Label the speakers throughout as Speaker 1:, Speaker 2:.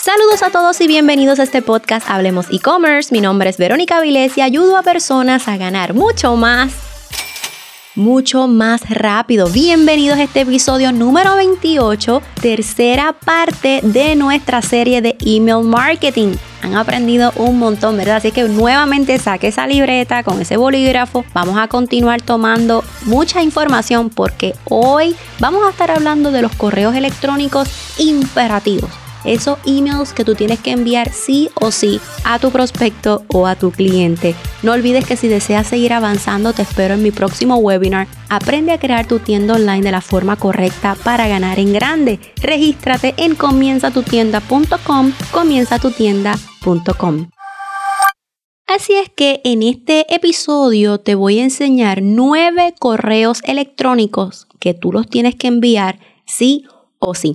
Speaker 1: Saludos a todos y bienvenidos a este podcast Hablemos e-commerce. Mi nombre es Verónica Vilés y ayudo a personas a ganar mucho más, mucho más rápido. Bienvenidos a este episodio número 28, tercera parte de nuestra serie de email marketing. Han aprendido un montón, ¿verdad? Así que nuevamente saque esa libreta con ese bolígrafo. Vamos a continuar tomando mucha información porque hoy vamos a estar hablando de los correos electrónicos imperativos esos emails que tú tienes que enviar sí o sí a tu prospecto o a tu cliente. No olvides que si deseas seguir avanzando, te espero en mi próximo webinar. Aprende a crear tu tienda online de la forma correcta para ganar en grande. Regístrate en comienzatutienda.com, comienzatutienda.com. Así es que en este episodio te voy a enseñar nueve correos electrónicos que tú los tienes que enviar sí o sí.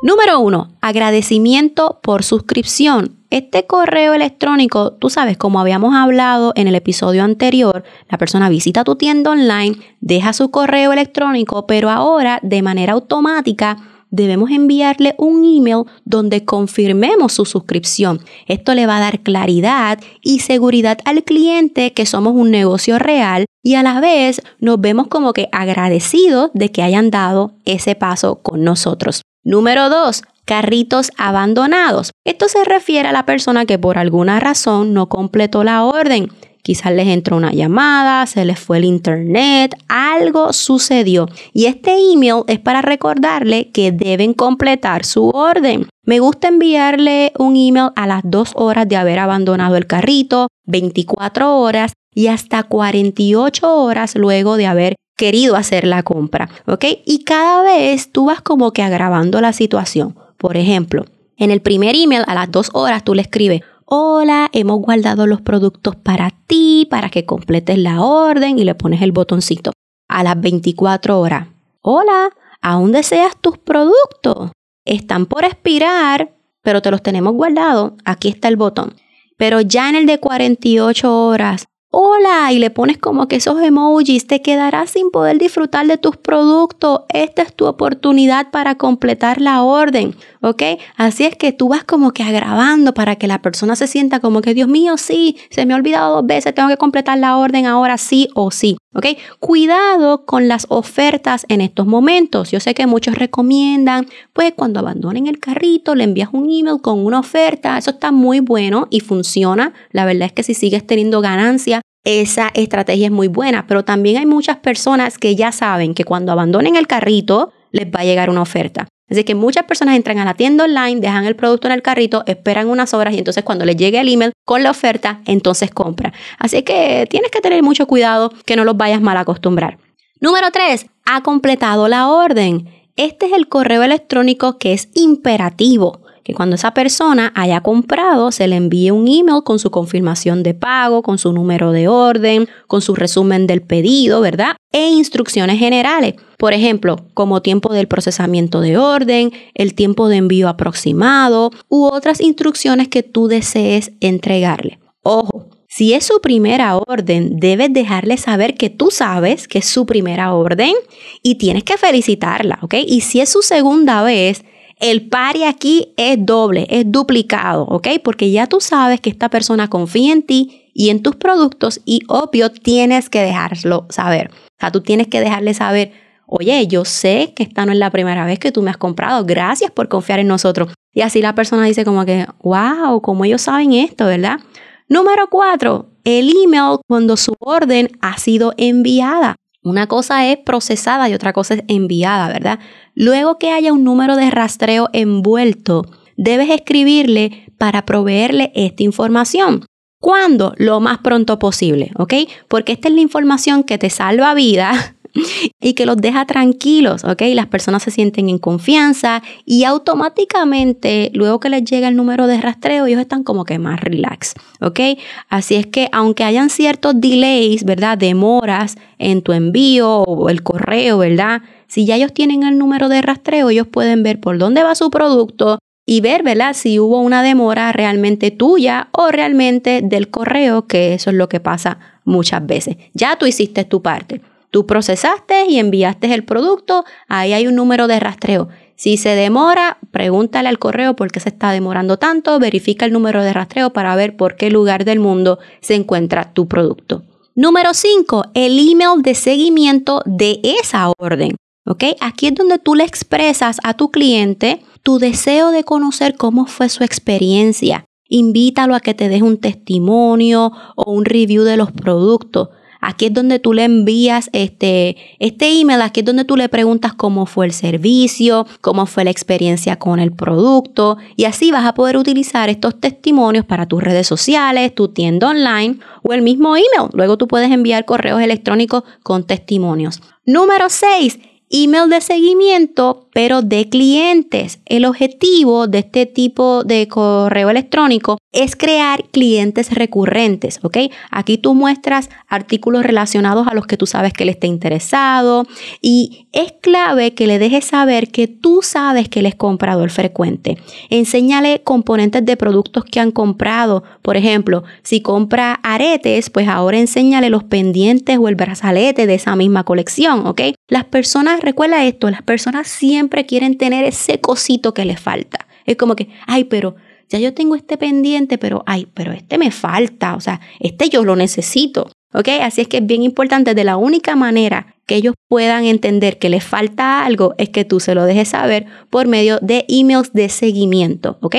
Speaker 1: Número uno, agradecimiento por suscripción. Este correo electrónico, tú sabes, como habíamos hablado en el episodio anterior, la persona visita tu tienda online, deja su correo electrónico, pero ahora de manera automática debemos enviarle un email donde confirmemos su suscripción. Esto le va a dar claridad y seguridad al cliente que somos un negocio real y a la vez nos vemos como que agradecidos de que hayan dado ese paso con nosotros. Número 2. Carritos abandonados. Esto se refiere a la persona que por alguna razón no completó la orden. Quizás les entró una llamada, se les fue el internet, algo sucedió. Y este email es para recordarle que deben completar su orden. Me gusta enviarle un email a las 2 horas de haber abandonado el carrito, 24 horas y hasta 48 horas luego de haber querido hacer la compra, ¿ok? Y cada vez tú vas como que agravando la situación. Por ejemplo, en el primer email a las dos horas tú le escribes, hola, hemos guardado los productos para ti, para que completes la orden y le pones el botoncito. A las 24 horas, hola, ¿aún deseas tus productos? Están por expirar, pero te los tenemos guardados. Aquí está el botón. Pero ya en el de 48 horas, hola y le pones como que esos emojis, te quedarás sin poder disfrutar de tus productos. Esta es tu oportunidad para completar la orden, ¿ok? Así es que tú vas como que agravando para que la persona se sienta como que, Dios mío, sí, se me ha olvidado dos veces, tengo que completar la orden ahora sí o sí, ¿ok? Cuidado con las ofertas en estos momentos. Yo sé que muchos recomiendan, pues cuando abandonen el carrito, le envías un email con una oferta. Eso está muy bueno y funciona. La verdad es que si sigues teniendo ganancia, esa estrategia es muy buena, pero también hay muchas personas que ya saben que cuando abandonen el carrito les va a llegar una oferta. Así que muchas personas entran a la tienda online, dejan el producto en el carrito, esperan unas horas y entonces cuando les llegue el email con la oferta, entonces compra. Así que tienes que tener mucho cuidado que no los vayas mal a acostumbrar. Número 3. Ha completado la orden. Este es el correo electrónico que es imperativo que cuando esa persona haya comprado se le envíe un email con su confirmación de pago, con su número de orden, con su resumen del pedido, ¿verdad? E instrucciones generales. Por ejemplo, como tiempo del procesamiento de orden, el tiempo de envío aproximado u otras instrucciones que tú desees entregarle. Ojo, si es su primera orden, debes dejarle saber que tú sabes que es su primera orden y tienes que felicitarla, ¿ok? Y si es su segunda vez, el pari aquí es doble, es duplicado, ¿ok? Porque ya tú sabes que esta persona confía en ti y en tus productos y obvio tienes que dejarlo saber. O sea, tú tienes que dejarle saber, oye, yo sé que esta no es la primera vez que tú me has comprado, gracias por confiar en nosotros. Y así la persona dice como que, wow, como ellos saben esto, ¿verdad? Número cuatro, el email cuando su orden ha sido enviada. Una cosa es procesada y otra cosa es enviada, ¿verdad? Luego que haya un número de rastreo envuelto, debes escribirle para proveerle esta información. ¿Cuándo? Lo más pronto posible, ¿ok? Porque esta es la información que te salva vida y que los deja tranquilos, ¿ok? Las personas se sienten en confianza y automáticamente, luego que les llega el número de rastreo, ellos están como que más relax, ¿ok? Así es que aunque hayan ciertos delays, ¿verdad? Demoras en tu envío o el correo, ¿verdad? Si ya ellos tienen el número de rastreo, ellos pueden ver por dónde va su producto, y ver, ¿verdad? Si hubo una demora realmente tuya o realmente del correo, que eso es lo que pasa muchas veces. Ya tú hiciste tu parte. Tú procesaste y enviaste el producto, ahí hay un número de rastreo. Si se demora, pregúntale al correo por qué se está demorando tanto, verifica el número de rastreo para ver por qué lugar del mundo se encuentra tu producto. Número 5, el email de seguimiento de esa orden. ¿Ok? Aquí es donde tú le expresas a tu cliente tu deseo de conocer cómo fue su experiencia. Invítalo a que te deje un testimonio o un review de los productos. Aquí es donde tú le envías este, este email, aquí es donde tú le preguntas cómo fue el servicio, cómo fue la experiencia con el producto y así vas a poder utilizar estos testimonios para tus redes sociales, tu tienda online o el mismo email. Luego tú puedes enviar correos electrónicos con testimonios. Número 6 email de seguimiento, pero de clientes. El objetivo de este tipo de correo electrónico es crear clientes recurrentes, ¿ok? Aquí tú muestras artículos relacionados a los que tú sabes que él está interesado y es clave que le dejes saber que tú sabes que él es comprador frecuente. Enséñale componentes de productos que han comprado. Por ejemplo, si compra aretes, pues ahora enséñale los pendientes o el brazalete de esa misma colección, ¿ok? Las personas, recuerda esto, las personas siempre quieren tener ese cosito que les falta. Es como que, ay, pero ya yo tengo este pendiente, pero ay, pero este me falta, o sea, este yo lo necesito. ¿Ok? Así es que es bien importante, de la única manera que ellos puedan entender que les falta algo es que tú se lo dejes saber por medio de emails de seguimiento. ¿Ok?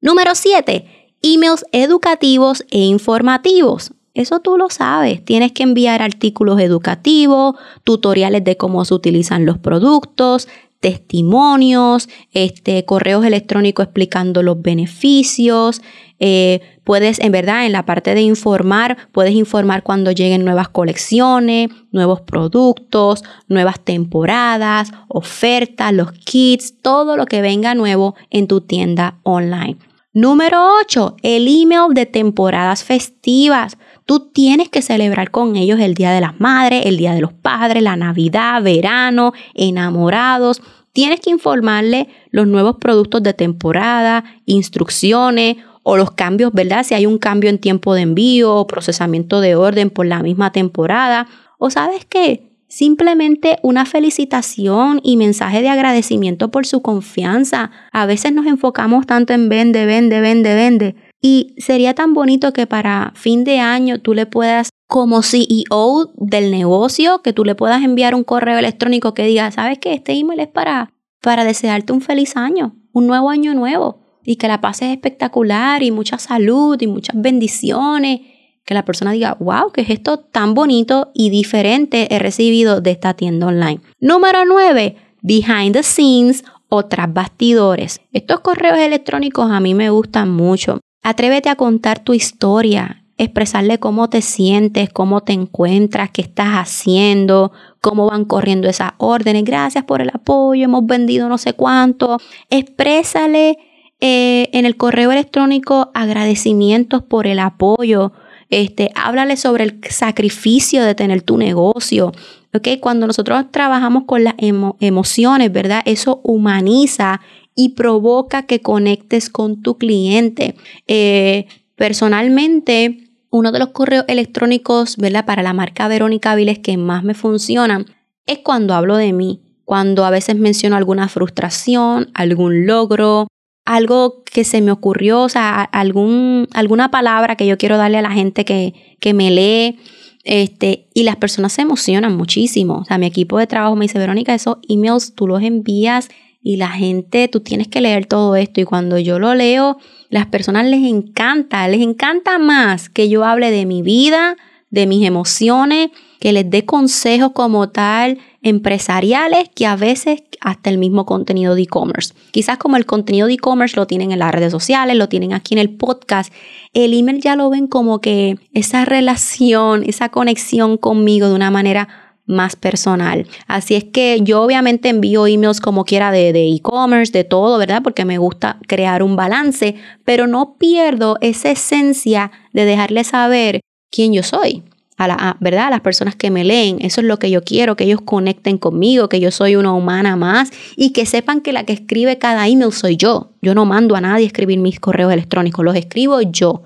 Speaker 1: Número 7. Emails educativos e informativos. Eso tú lo sabes. Tienes que enviar artículos educativos, tutoriales de cómo se utilizan los productos, testimonios, este, correos electrónicos explicando los beneficios. Eh, puedes, en verdad, en la parte de informar, puedes informar cuando lleguen nuevas colecciones, nuevos productos, nuevas temporadas, ofertas, los kits, todo lo que venga nuevo en tu tienda online. Número 8, el email de temporadas festivas. Tú tienes que celebrar con ellos el Día de las Madres, el Día de los Padres, la Navidad, verano, enamorados. Tienes que informarle los nuevos productos de temporada, instrucciones o los cambios, ¿verdad? Si hay un cambio en tiempo de envío o procesamiento de orden por la misma temporada. O sabes qué? Simplemente una felicitación y mensaje de agradecimiento por su confianza. A veces nos enfocamos tanto en vende, vende, vende, vende. Y sería tan bonito que para fin de año tú le puedas como CEO del negocio, que tú le puedas enviar un correo electrónico que diga, sabes que este email es para, para desearte un feliz año, un nuevo año nuevo, y que la pases espectacular y mucha salud y muchas bendiciones. Que la persona diga, wow, que es esto tan bonito y diferente he recibido de esta tienda online. Número 9, behind the scenes o bastidores. Estos correos electrónicos a mí me gustan mucho. Atrévete a contar tu historia, expresarle cómo te sientes, cómo te encuentras, qué estás haciendo, cómo van corriendo esas órdenes. Gracias por el apoyo, hemos vendido no sé cuánto. Exprésale eh, en el correo electrónico agradecimientos por el apoyo. Este, háblale sobre el sacrificio de tener tu negocio. ¿okay? Cuando nosotros trabajamos con las emociones, ¿verdad? Eso humaniza y provoca que conectes con tu cliente. Eh, personalmente, uno de los correos electrónicos. Para la marca Verónica Viles que más me funcionan es cuando hablo de mí, cuando a veces menciono alguna frustración, algún logro, algo que se me ocurrió, o sea, algún, alguna palabra que yo quiero darle a la gente que, que me lee. Este, y las personas se emocionan muchísimo. O sea, mi equipo de trabajo me dice, Verónica, esos emails tú los envías y la gente, tú tienes que leer todo esto y cuando yo lo leo, las personas les encanta, les encanta más que yo hable de mi vida, de mis emociones, que les dé consejos como tal empresariales que a veces hasta el mismo contenido de e-commerce. Quizás como el contenido de e-commerce lo tienen en las redes sociales, lo tienen aquí en el podcast, el email ya lo ven como que esa relación, esa conexión conmigo de una manera más personal. Así es que yo obviamente envío emails como quiera de e-commerce, de, todo, ¿verdad? Porque me gusta crear un balance, pero no pierdo esa esencia de dejarle saber quién yo soy. ¿verdad? A las personas que me leen. Eso es lo que yo quiero, que ellos conecten conmigo, que yo soy una humana más y que sepan que la que escribe cada email soy yo. Yo no mando a nadie a escribir mis correos electrónicos, los escribo yo.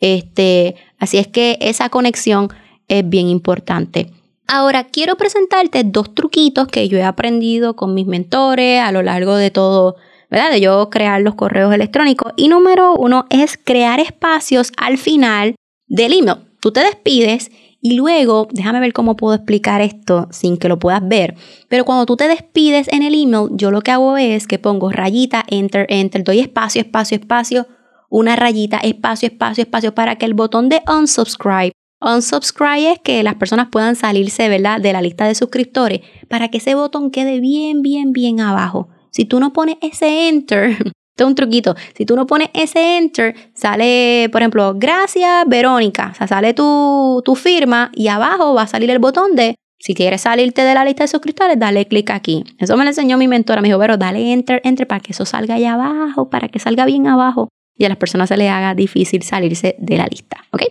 Speaker 1: Este, así es que esa conexión es bien importante. Ahora quiero presentarte dos truquitos que yo he aprendido con mis mentores a lo largo de todo, ¿verdad? De yo crear los correos electrónicos. Y número uno es crear espacios al final del email. Tú te despides y luego, déjame ver cómo puedo explicar esto sin que lo puedas ver. Pero cuando tú te despides en el email, yo lo que hago es que pongo rayita, enter, enter, doy espacio, espacio, espacio, una rayita, espacio, espacio, espacio para que el botón de unsubscribe Unsubscribe es que las personas puedan salirse, ¿verdad?, de la lista de suscriptores para que ese botón quede bien, bien, bien abajo. Si tú no pones ese enter, esto es un truquito, si tú no pones ese enter, sale, por ejemplo, gracias Verónica, o sea, sale tu, tu firma y abajo va a salir el botón de si quieres salirte de la lista de suscriptores, dale clic aquí. Eso me lo enseñó mi mentora. Me dijo, pero dale enter, enter para que eso salga allá abajo, para que salga bien abajo y a las personas se les haga difícil salirse de la lista. ¿Ok?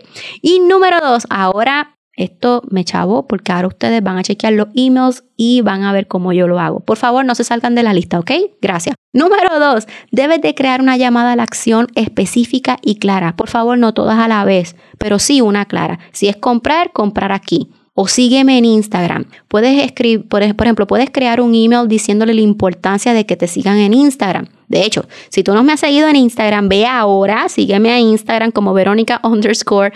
Speaker 1: Y número dos, ahora esto me chavo porque ahora ustedes van a chequear los emails y van a ver cómo yo lo hago. Por favor, no se salgan de la lista, ¿ok? Gracias. Número dos, debes de crear una llamada a la acción específica y clara. Por favor, no todas a la vez, pero sí una clara. Si es comprar, comprar aquí o sígueme en Instagram. Puedes escribir, por ejemplo, puedes crear un email diciéndole la importancia de que te sigan en Instagram. De hecho, si tú no me has seguido en Instagram, ve ahora, sígueme a Instagram como Verónica underscore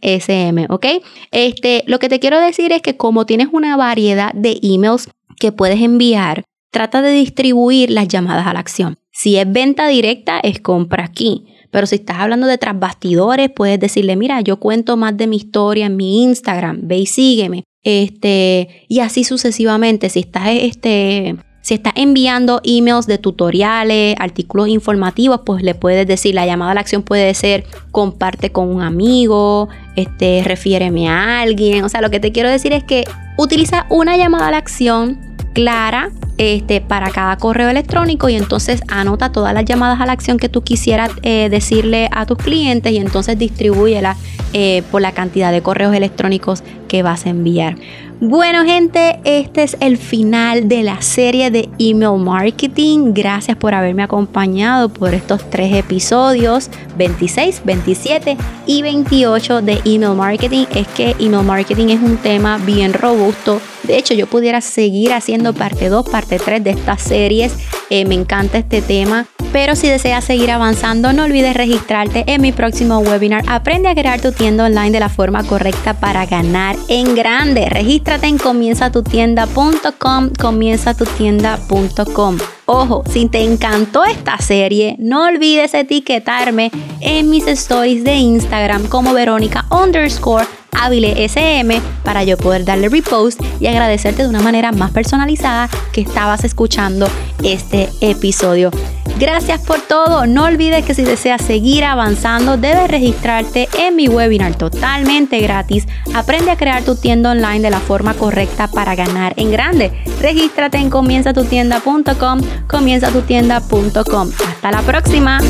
Speaker 1: SM, ¿ok? Este, lo que te quiero decir es que como tienes una variedad de emails que puedes enviar, trata de distribuir las llamadas a la acción. Si es venta directa, es compra aquí. Pero si estás hablando de tras bastidores, puedes decirle, mira, yo cuento más de mi historia en mi Instagram, ve y sígueme. Este, y así sucesivamente. Si estás, este, si estás enviando emails de tutoriales, artículos informativos, pues le puedes decir, la llamada a la acción puede ser comparte con un amigo, este, refiéreme a alguien. O sea, lo que te quiero decir es que utiliza una llamada a la acción clara este, para cada correo electrónico y entonces anota todas las llamadas a la acción que tú quisieras eh, decirle a tus clientes y entonces distribúyela eh, por la cantidad de correos electrónicos que vas a enviar. Bueno gente, este es el final de la serie de email marketing. Gracias por haberme acompañado por estos tres episodios, 26, 27 y 28 de email marketing. Es que email marketing es un tema bien robusto. De hecho, yo pudiera seguir haciendo parte 2, parte 3 de estas series. Eh, me encanta este tema. Pero si deseas seguir avanzando, no olvides registrarte en mi próximo webinar. Aprende a crear tu tienda online de la forma correcta para ganar en grande. Regístrate en comienzatutienda.com, comienzatutienda.com. Ojo, si te encantó esta serie, no olvides etiquetarme en mis stories de Instagram como Verónica underscore Ávile SM para yo poder darle repost y agradecerte de una manera más personalizada que estabas escuchando este episodio. Gracias por todo. No olvides que si deseas seguir avanzando, debes registrarte en mi webinar totalmente gratis. Aprende a crear tu tienda online de la forma correcta para ganar en grande. Regístrate en comienzatutienda.com, comienzatutienda.com. Hasta la próxima.